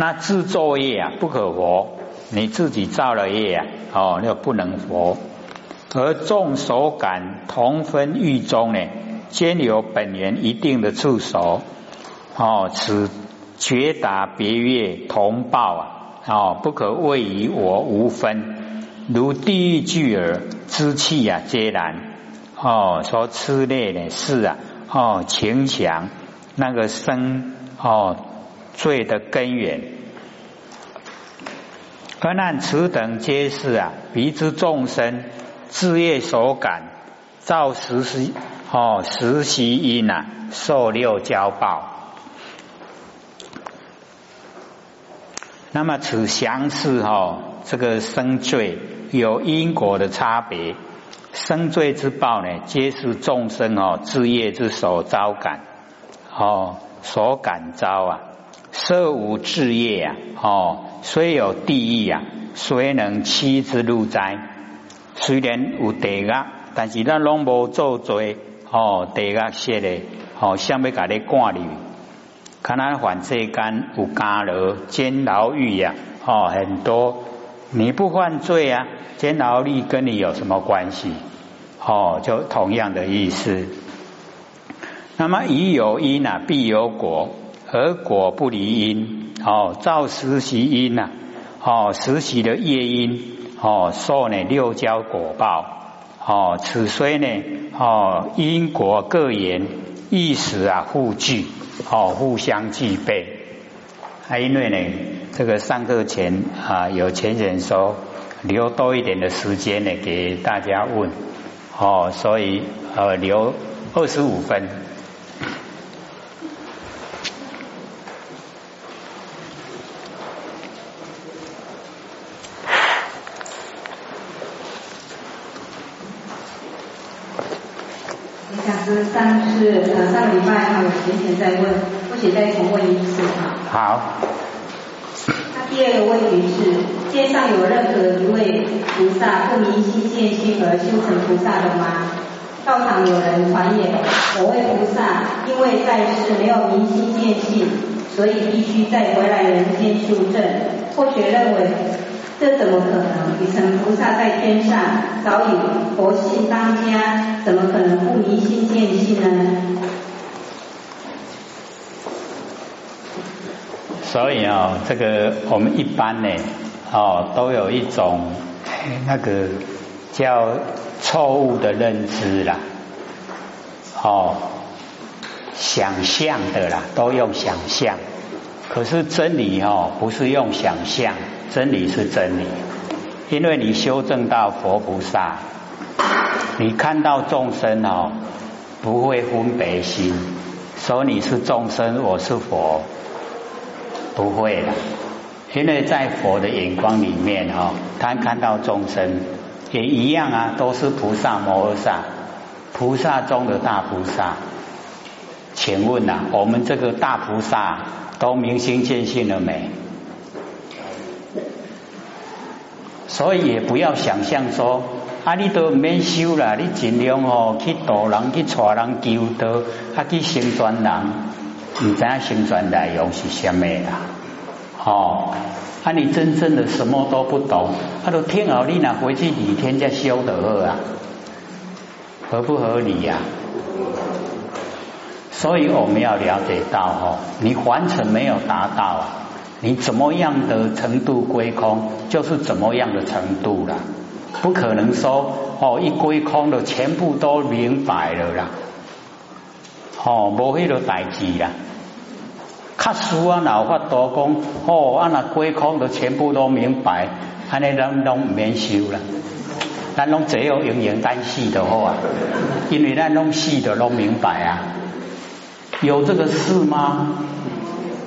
那自作业啊不可活，你自己造了业啊，哦，那不能活。而众所感同分狱中呢，兼有本源一定的触手，哦，此绝达别业同报啊，哦，不可谓于我无分，如地狱巨耳之气啊，皆然。哦，说痴类呢是啊，哦，情强那个生哦罪的根源，而难此等皆是啊，彼之众生。自业所感，造实习哦，实习因呐，受六交报。那么此相似哈，这个生罪有因果的差别，生罪之报呢，皆是众生哦自业之所遭感哦，所感招啊，色无自业啊，哦，虽有地狱啊，虽能欺之入灾？虽然有地狱，但是咱拢无做罪，哦，地狱设的，哦，想要甲你赶入，看咱凡世间有监牢、监牢狱呀，哦，很多，你不犯罪啊，监牢狱跟你有什么关系？哦，就同样的意思。那么，以有因啊，必有果，而果不离因，哦，造实习因呐，哦，实习的业因。哦，受呢六交果报，哦，此虽呢，哦，因果各言，意识啊互具，哦，互相具备。还因为呢，这个上课前啊，有前人说留多一点的时间呢，给大家问，哦，所以呃留二十五分。上次呃上个礼拜还有闲钱在问，不许再重问一次哈。好。那第二个问题是，街上有任何一位菩萨不明心见性而修成菩萨的吗？道场有人传言，某位菩萨因为在世没有明心见性，所以必须再回来人间修正。或许认为。这怎么可能？你成菩萨在天上，早已佛性当家，怎么可能不迷心见性呢？所以啊，这个我们一般呢，哦，都有一种那个叫错误的认知啦，哦，想象的啦，都用想象。可是真理哦，不是用想象。真理是真理，因为你修正到佛菩萨，你看到众生哦，不会分别心，说你是众生，我是佛，不会的，因为在佛的眼光里面哦，他看到众生也一样啊，都是菩萨摩诃萨，菩萨中的大菩萨。请问呐，我们这个大菩萨都明心见性了没？所以也不要想象说，啊，你都免修啦，你尽量哦去度人去带人求道，啊去成全人，你知影成全内容是什么啦？哦，啊你真正的什么都不懂，啊都听好你那回去几天再修得好啊，合不合理呀？所以我们要了解到哦，你完全没有达到啊。你怎么样的程度归空，就是怎么样的程度了，不可能说哦一归空的全部都明白了啦，哦无迄个代志啦，卡书啊老法多讲哦啊那归空的全部都明白，安尼咱拢免修了，咱拢只有永远单细的好啊，因为咱拢细的拢明白啊，有这个事吗？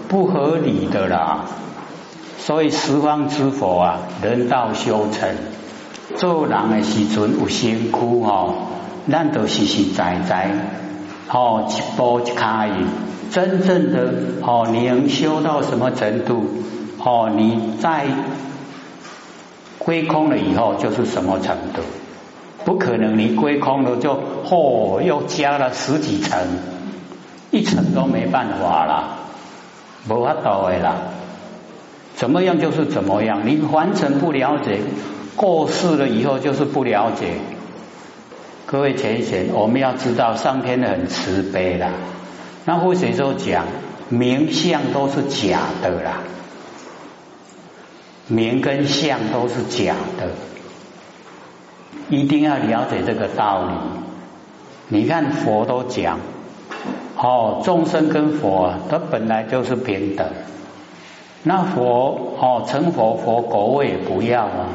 不合理的啦，所以十方之佛啊，人道修成，做人的时阵有辛苦哦，咱都实实在在哦一步一卡印，真正的哦，你能修到什么程度哦？你在归空了以后就是什么程度？不可能，你归空了就哦又加了十几层，一层都没办法了。无法度的啦，怎么样就是怎么样，你完全不了解，过世了以后就是不了解。各位浅显，我们要知道上天很慈悲啦。那或者说讲名相都是假的啦，名跟相都是假的，一定要了解这个道理。你看佛都讲，哦，众生跟佛他本来就是平等。那佛哦，成佛佛国位也不要啊，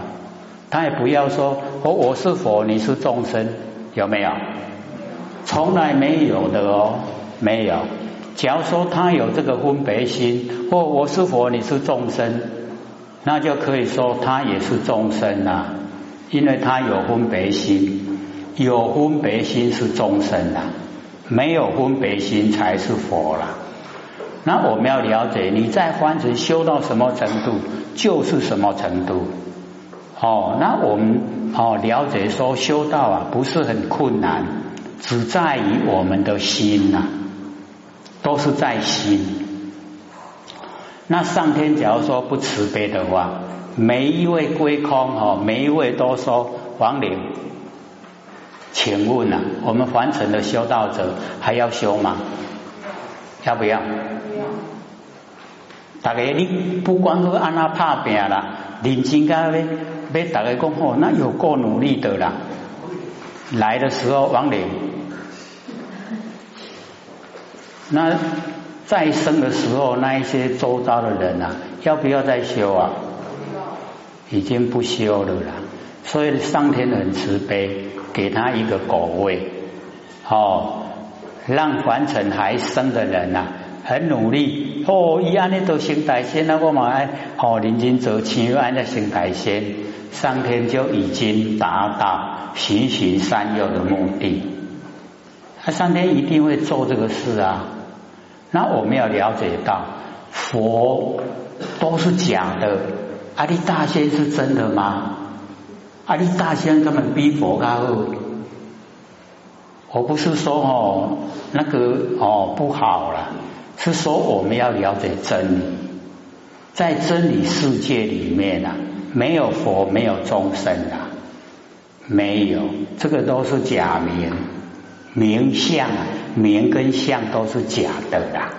他也不要说我我是佛，你是众生，有没有？从来没有的哦，没有。假如说他有这个分别心，或我是佛，你是众生，那就可以说他也是众生啊，因为他有分别心，有分别心是众生啊，没有分别心才是佛啦。那我们要了解，你在凡尘修到什么程度，就是什么程度。哦，那我们哦了解说修道啊，不是很困难，只在于我们的心呐，都是在心。那上天假如说不慈悲的话，每一位归空哦，每一位都说亡灵，请问啊，我们凡尘的修道者还要修吗？要不要？大家你不光是安那拍拼啦，认真噶咧，要大家讲哦，那有够努力的啦。来的时候亡灵，那再生的时候，那一些周遭的人啊，要不要再修啊？已经不修了啦。所以上天很慈悲，给他一个果位，哦，让凡尘还生的人呐。很努力哦，伊安尼都行大仙啊，我嘛爱哦认真做青安的行大仙，上天就已经达到循循善诱的目的。他上天一定会做这个事啊。那我们要了解到，佛都是假的，阿弥大仙是真的吗？阿弥大仙根本比佛高。我不是说哦那个哦不好了。是说我们要了解真理，在真理世界里面啊，没有佛，没有众生啊，没有，这个都是假名，名相，名跟相都是假的啦，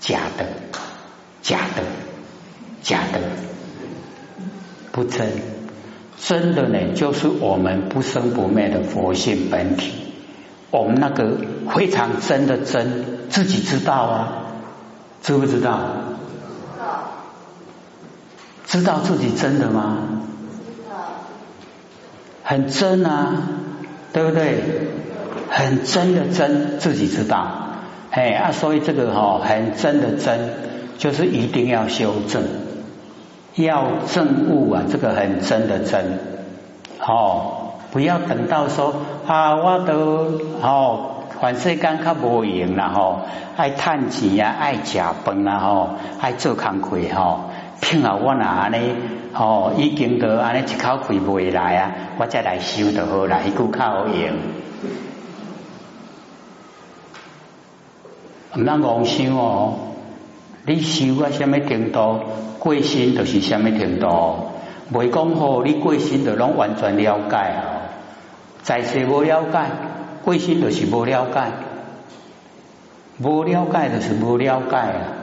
假的，假的，假的，不真，真的呢，就是我们不生不灭的佛性本体。我们那个非常真的真，自己知道啊，知不知道？知道。知道自己真的吗？知道。很真啊，对不对？很真的真，自己知道。哎啊，所以这个哈，很真的真，就是一定要修正，要正悟啊，这个很真的真，哦。不要等到说啊，我都哦，凡世间较无用啦吼，爱趁钱呀，爱食饭啦吼，爱做工课吼，听啊我那安尼吼，已经都安尼一口气未来啊，我再来修就好啦，一句较好用。唔通妄想哦，你修啊什么程度，过心就是什么程度，未讲好你过心就拢完全了解啊。在世无了解，过心就是无了解，无了解就是无了解啊！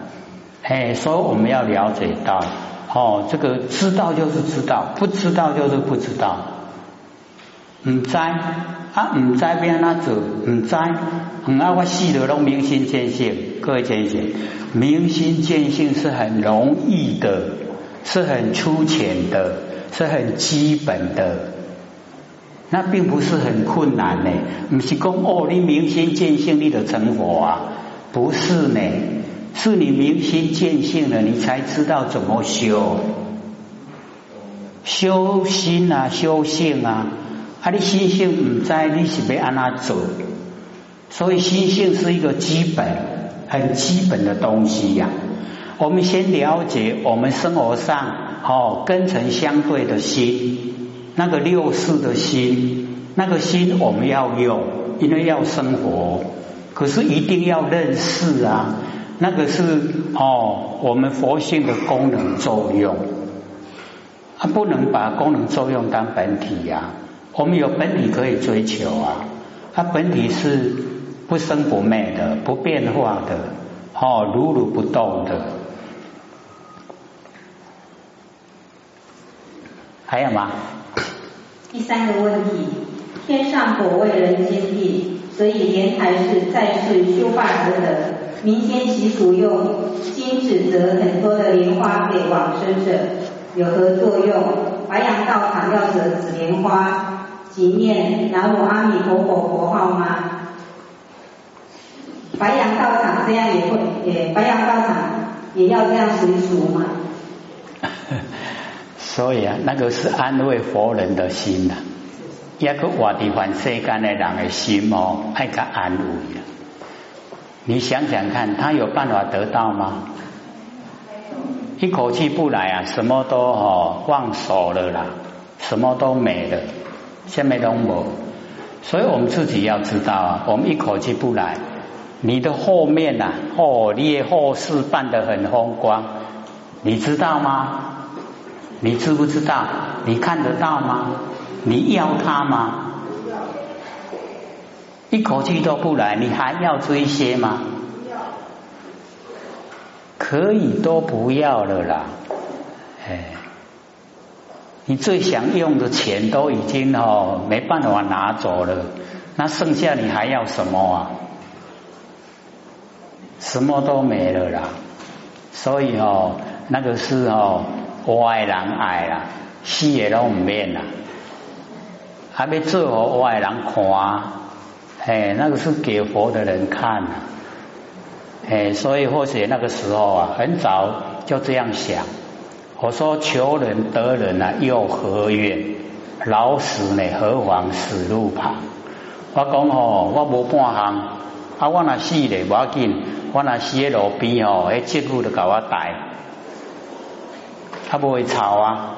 嘿，所以我们要了解到，哦，这个知道就是知道，不知道就是不知道。唔知啊，唔知变哪做？唔知，唔啊，我死了拢明心见性。各位见性，明心见性是很容易的，是很粗浅的，是很基本的。那并不是很困难呢，不是讲哦，你明心见性，你的成佛啊，不是呢，是你明心见性了，你才知道怎么修，修心啊，修性啊，啊，你心性唔在，你是要安那做？所以心性是一个基本、很基本的东西呀。我们先了解我们生活上哦，根尘相对的心。那个六世的心，那个心我们要用，因为要生活。可是一定要认识啊！那个是哦，我们佛性的功能作用，啊，不能把功能作用当本体呀。我们有本体可以追求啊，它本体是不生不灭的、不变化的，哦，如如不动的。还有吗？第三个问题，天上果位人间地，所以莲台是在世修化而得。民间习俗用金纸折很多的莲花给往生者，有何作用？白杨道场要折紫莲花，即念南无阿弥陀佛佛号吗？白杨道场这样也会，也白杨道场也要这样随俗吗？所以啊，那个是安慰佛人的心呐，一个活地凡世间的人的心哦，爱个安慰啊。你想想看，他有办法得到吗？一口气不来啊，什么都哦忘手了啦，什么都没了，下面都没。所以我们自己要知道啊，我们一口气不来，你的后面呐，哦，你的后事办得很风光，你知道吗？你知不知道？你看得到吗？你要他吗？一口气都不来，你还要追些吗？可以都不要了啦。哎，你最想用的钱都已经哦没办法拿走了，那剩下你还要什么啊？什么都没了啦。所以哦，那个是哦。外人爱啦，死也都唔免啦，还没做好外人看，哎，那个是给佛的人看，哎，所以或许那个时候啊，很早就这样想。我说求人得人啊，又何怨？老死呢，何妨死路旁？我讲哦，我无半行，啊，我那死咧，无要紧，我那死喺路边哦，迄节骨都甲我带。他不会吵啊，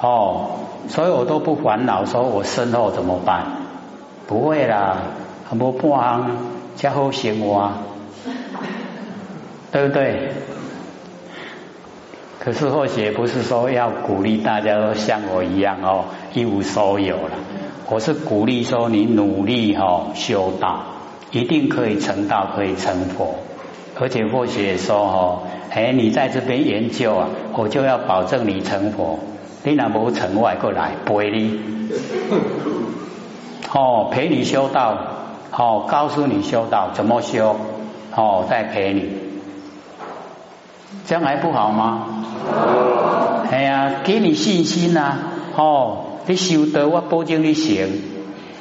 哦，所以我都不烦恼，说我身后怎么办？不会啦，很多半行加好生活，对不对？可是或许不是说要鼓励大家都像我一样哦，一无所有了。我是鼓励说你努力哦修道，一定可以成道，可以成佛。而且或许说哦。哎，你在这边研究啊，我就要保证你成佛。你那不成，外过来陪你，哦，陪你修道，哦，告诉你修道怎么修，哦，再陪你，这样还不好吗？哎呀，给你信心呐，哦，你修得我保证你行，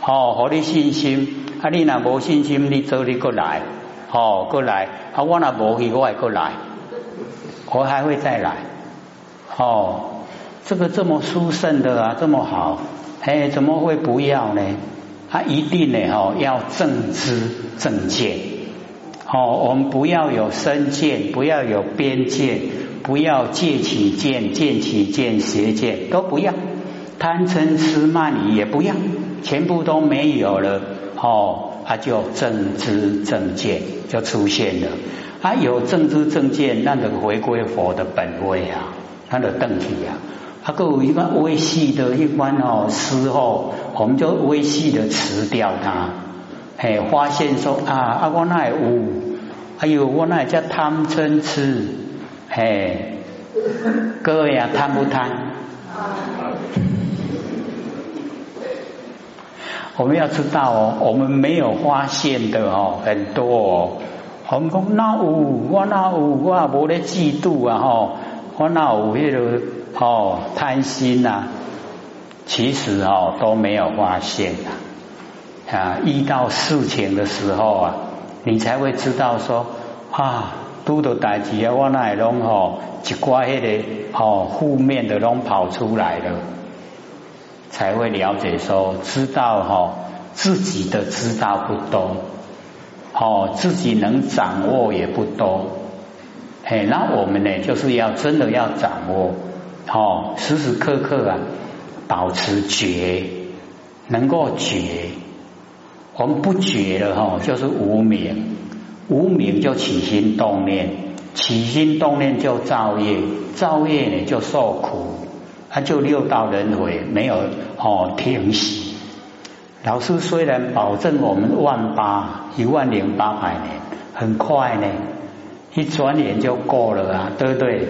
哦，给你信心，啊，你那无信心，你走你过来，哦，过来，啊，我那无去，我还过来。我还会再来，哦，这个这么殊胜的啊，这么好，哎，怎么会不要呢？他一定呢，哦，要正知正见，哦，我们不要有身见，不要有边见，不要借起见，见起见，邪见都不要，贪嗔痴慢疑也不要，全部都没有了，哦，他就正知正见就出现了。他有正知正见，那个回归佛的本位啊，他的正体啊，他够有一个微细的一般哦，时候我们就微细的辞掉它，嘿，发现说啊啊我那有，哎呦我那叫贪嗔痴，嘿，各位啊贪不贪？我们要知道哦，我们没有发现的哦，很多哦。我们讲那有，我那有，我也无咧嫉妒啊！吼，我那有迄个哦贪心呐，其实哦都没有发现啊！啊，遇到事情的时候啊，你才会知道说啊，拄到代志啊，我那会拢吼一挂迄个哦负面的拢跑出来了，才会了解说，知道吼自己的知道不多。哦，自己能掌握也不多，哎，那我们呢，就是要真的要掌握，哦，时时刻刻啊，保持觉，能够觉，我们不觉了哈，就是无明，无名就起心动念，起心动念就造业，造业呢就受苦，他就六道轮回没有哦停息。老师虽然保证我们万八一万零八百年很快呢，一转眼就过了啊，对不对？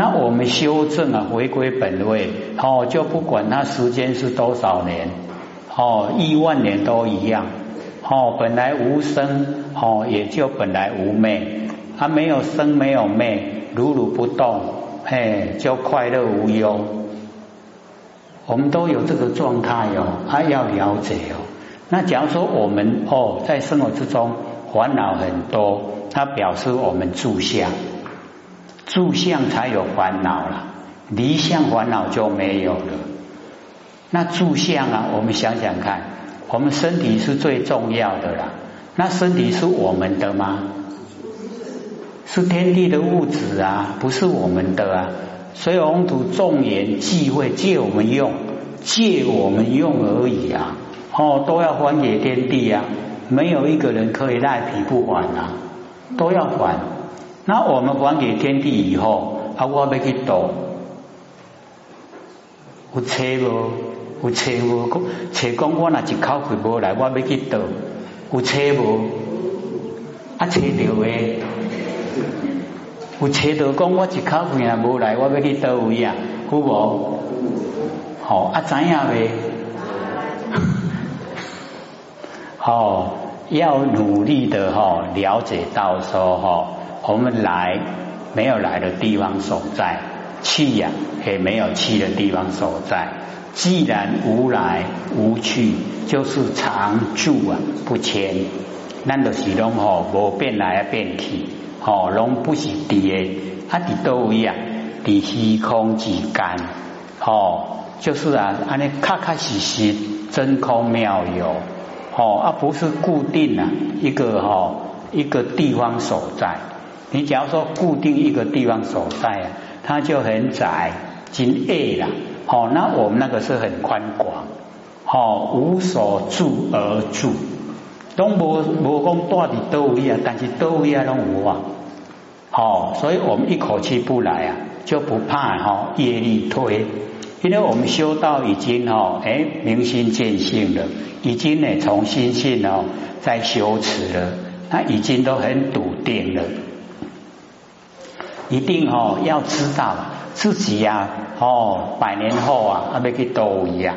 那我们修正啊，回归本位哦，就不管那时间是多少年哦，亿万年都一样。哦，本来无生，哦，也就本来无灭，它没有生，没有灭，如如不动，嘿，就快乐无忧。我们都有这个状态哦，还要了解哦。那假如说我们哦，在生活之中烦恼很多，它表示我们住相，住相才有烦恼了，离相烦恼就没有了。那住相啊，我们想想看。我们身体是最重要的啦，那身体是我们的吗？是天地的物质啊，不是我们的啊。所以红土众言忌讳借我们用，借我们用而已啊。哦，都要还给天地啊，没有一个人可以赖皮不还啊，都要还。那我们还给天地以后，啊，我要去躲，有车不？有车无？车讲我那一口气无来，我要去倒。有车无？啊，车着诶。有车着讲我一口气若无来，我要去倒位啊？有无？好啊，知影未？好，要努力的哈，了解到说哈，我们来没有来的地方所在，去呀也没有去的地方所在。既然无来无去，就是常住啊不迁，咱就是拢吼无变来变去，吼拢不是伫啊伫倒位啊，伫虚空之间，吼就是啊安尼踏踏实实真空妙有，吼啊不是固定啊一个吼一个地方所在。你假如说固定一个地方所在啊，它就很窄，真矮啦。好，那我们那个是很宽广，好无所住而住，都无无讲到底都位啊，但是都位啊拢无啊，好，所以我们一口气不来啊，就不怕哈业力推，因为我们修道已经哈哎明心见性了，已经呢从心性哦在修持了，他已经都很笃定了，一定哦要知道。自己呀，哦，百年后啊，啊要去倒位啊，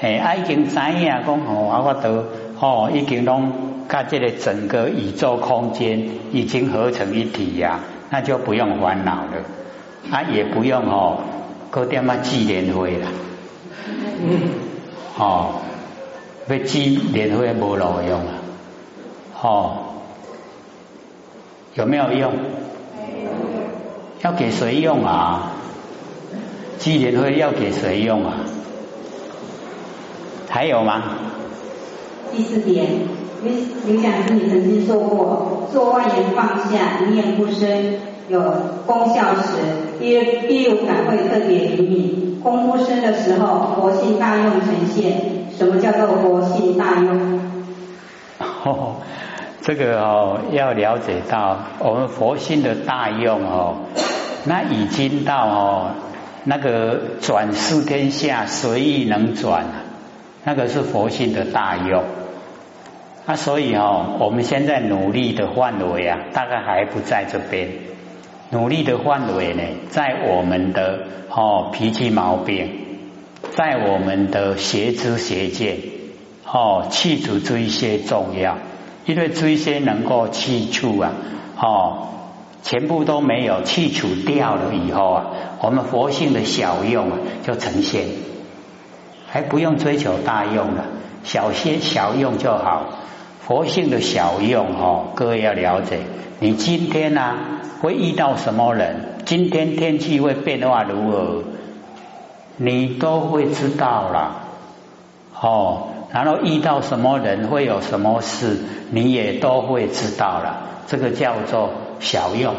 哎，啊已经知影讲哦，啊我都哦，已经拢甲这个整个宇宙空间已经合成一体呀，那就不用烦恼了，啊也不用哦，搞点嘛纪念会了，哦，要纪念会无路用啊，哦，有没有用？要给谁用啊？纪念会要给谁用啊？还有吗？第四点，刘刘讲师，你曾经说过，做外言放下，一念不生，有功效时，第第六感会特别灵敏。功夫生的时候，佛性大用呈现。什么叫做佛性大用？哦，这个哦，要了解到我们佛性的大用哦。那已经到哦，那个转世天下随意能转，那个是佛性的大用。那所以哦，我们现在努力的范围啊，大概还不在这边。努力的范围呢，在我们的哦脾气毛病，在我们的邪知邪见哦去除这一些重要，因为这一些能够去除啊哦。全部都没有去除掉了以后啊，我们佛性的小用啊就呈现，还不用追求大用了，小些小用就好。佛性的小用哦，各位要了解，你今天呢会遇到什么人？今天天气会变化如何？你都会知道了哦。然后遇到什么人会有什么事，你也都会知道了。这个叫做。小用，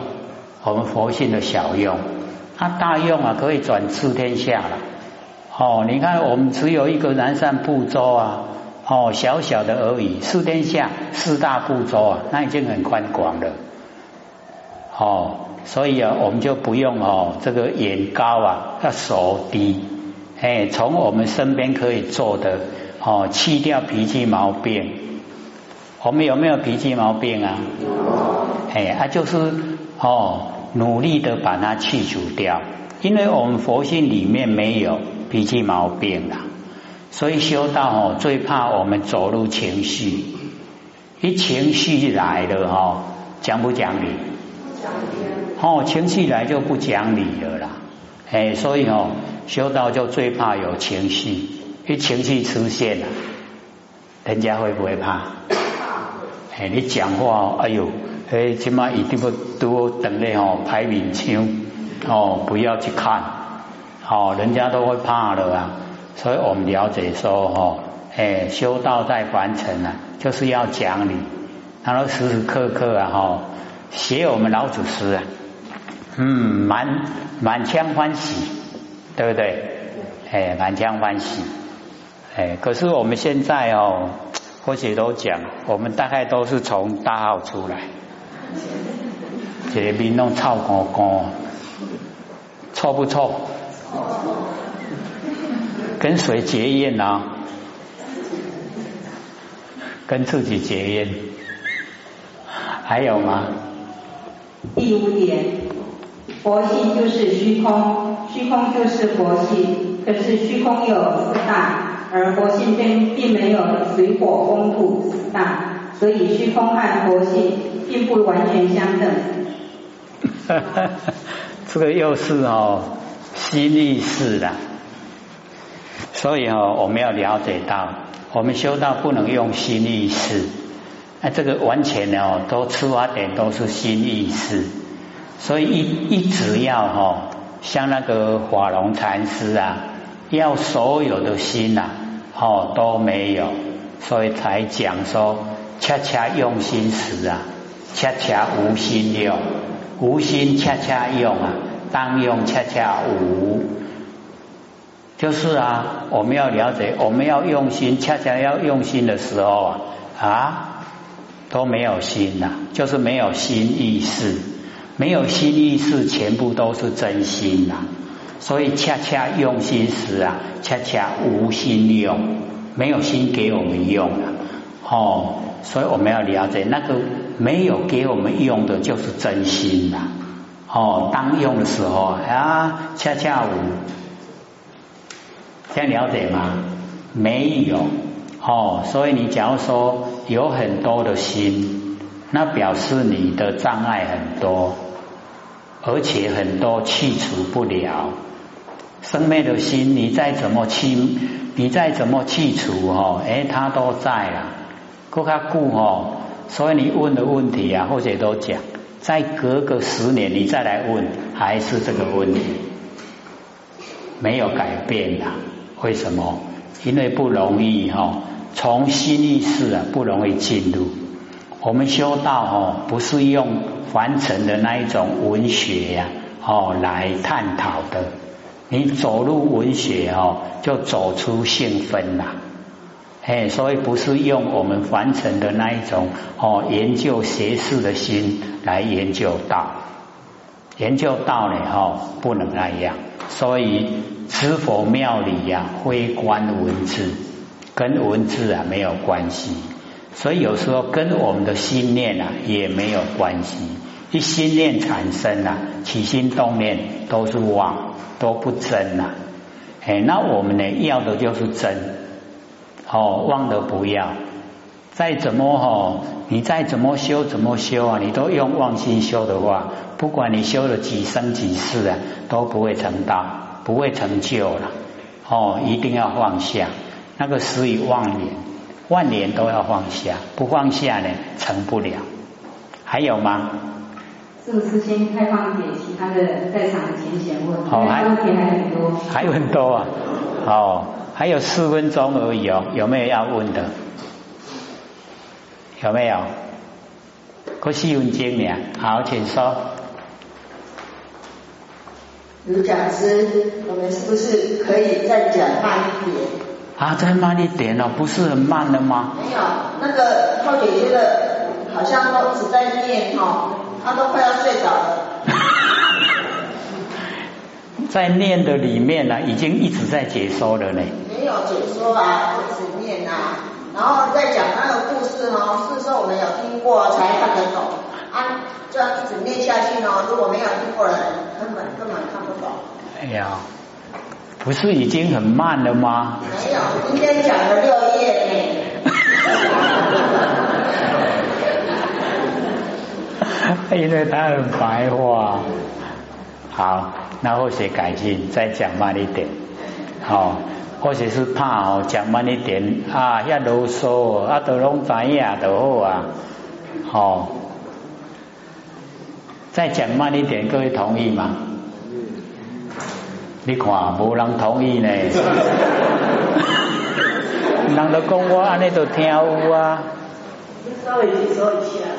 我们佛性的小用，它大用啊，可以转治天下了。哦，你看我们只有一个南山部洲啊，哦，小小的而已。四天下四大部洲啊，那已经很宽广了。哦，所以啊，我们就不用哦，这个眼高啊，要手低。哎，从我们身边可以做的哦，去掉脾气毛病。我们有没有脾气毛病啊？哎，啊，就是哦，努力的把它去除掉，因为我们佛性里面没有脾气毛病啦，所以修道哦，最怕我们走入情绪，一情绪来了哈，讲不讲理？哦，情绪来就不讲理了啦，哎，所以哦，修道就最怕有情绪，一情绪出现了，人家会不会怕？哎，你讲话，哎呦，所以，起码一定不多等嘞哦，排名枪哦，不要去看，哦，人家都会怕的啊，所以我们了解说哦，哎，修道在凡尘啊，就是要讲理，然后时时刻刻啊哈。写我们老祖师啊，嗯，满满腔欢喜，对不对？哎，满腔欢喜，哎，可是我们现在哦，或许都讲，我们大概都是从大号出来，这边弄臭干干，臭不臭？跟谁结怨呢？跟自己结怨，还有吗？第五点，佛性就是虚空，虚空就是佛性。可是虚空有四大，而佛性并并没有水火风土四大，所以虚空和佛性并不完全相等。这个又是哦心意识的，所以哦我们要了解到，我们修道不能用心意识。那这个完全哦，都出发点都是心意识，所以一一直要哈，像那个法龙禅师啊，要所有的心呐，哦都没有，所以才讲说，恰恰用心时啊，恰恰无心用，无心恰恰用啊，当用恰恰无，就是啊，我们要了解，我们要用心，恰恰要用心的时候啊啊。都没有心呐，就是没有心意识，没有心意识，全部都是真心呐。所以恰恰用心时啊，恰恰无心用，没有心给我们用啊。哦，所以我们要了解，那个没有给我们用的，就是真心呐。哦，当用的时候啊，恰恰无，这样了解吗？没有。哦，所以你假如说有很多的心，那表示你的障碍很多，而且很多去除不了。生灭的心，你再怎么清，你再怎么去除哦，哎，它都在了，够它固哦。所以你问的问题啊，或者都讲，再隔个十年你再来问，还是这个问题，没有改变的。为什么？因为不容易哈。从心意识啊不容易进入，我们修道哦不是用凡尘的那一种文学呀哦来探讨的，你走入文学哦就走出性分啦，哎所以不是用我们凡尘的那一种哦研究学识的心来研究道，研究道呢哦不能那样，所以知否庙里呀非观文字。跟文字啊没有关系，所以有时候跟我们的心念啊也没有关系。一心念产生啊，起心动念都是妄，都不真呐。哎，那我们呢要的就是真，哦，忘了不要。再怎么哦，你再怎么修怎么修啊，你都用妄心修的话，不管你修了几生几世啊，都不会成道，不会成就了。哦，一定要放下。那个死于万年，万年都要放下，不放下呢，成不了。还有吗？是不是先开放给其他的在场的前贤问？好，还问题还很多，还有很多啊。哦，还有四分钟而已哦，有没有要问的？有没有？可四分钟呢？好，请说。卢讲师，我们是不是可以再讲慢一点？啊，再慢一点哦，不是很慢的吗？没有，那个后姐姐的好像都一直在念哈，她都快要睡着了。在念的里面呢，已经一直在解说了呢。没有解说啊，一直念啊，然后再讲那个故事哦，是说我们有听过才看得懂啊，这样一直念下去呢，如果没有听过的人，根本根本看不懂。哎呀，不是已经很慢了吗？没有，今天讲了六页呢。因为他很白话。好，那或许改进，再讲慢一点。好，或许是怕哦，讲慢一点啊，要啰嗦啊，都拢知影都好啊。好，再讲慢一点，各位同意吗？你看，无人同意呢。人都讲我安尼都听有啊。稍微接受一下。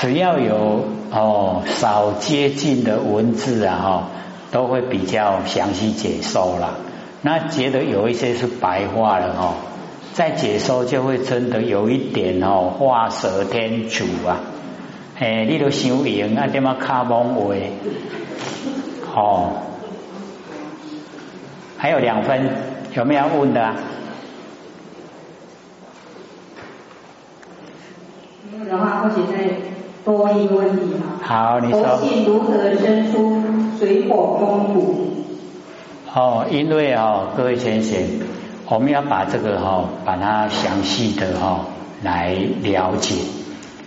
只要有哦少接近的文字啊哈，都会比较详细解说了。那觉得有一些是白话了哈，再解说就会真的有一点哦画蛇添足啊。哎，你都想赢啊？点么卡蒙话？哦，还有两分，有没有问的？没有的话，或许在多一个问题哈。好，你说。佛性如何生出水火风土？哦，因为哦，各位先生，我们要把这个哈，把它详细的哈来了解。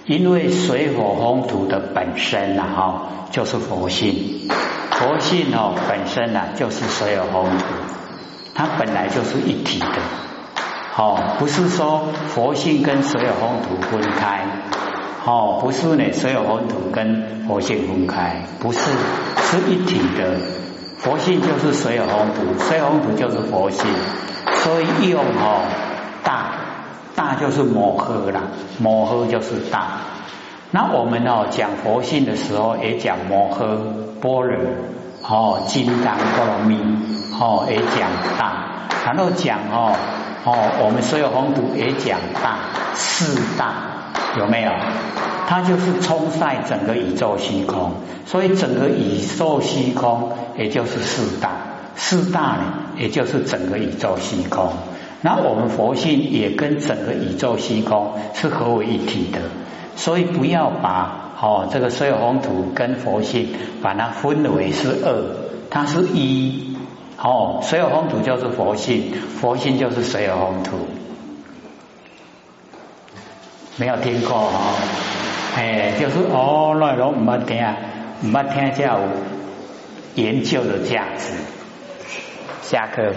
因为水火风土的本身呐哈，就是佛性，佛性哦本身呐就是水火风土，它本来就是一体的，哦，不是说佛性跟水有风土分开，哦，不是呢，所有风土跟佛性分开，不是，是一体的，佛性就是所有风土，所有风土就是佛性，所以用哦大。大就是摩诃啦，摩诃就是大。那我们哦讲佛性的时候，也讲摩诃般若，哦金刚波罗蜜，哦也讲大。然后讲哦哦，我们所有红土也讲大，四大有没有？它就是冲塞整个宇宙虚空，所以整个宇宙虚空也就是四大，四大呢也就是整个宇宙虚空。那我们佛性也跟整个宇宙虚空是合为一体的，所以不要把哦这个所有风土跟佛性把它分为是二，它是一。哦所有风土就是佛性，佛性就是所有风土，没有听过哦，哎就是哦内容唔捌听，唔捌听才有研究的价值，下课。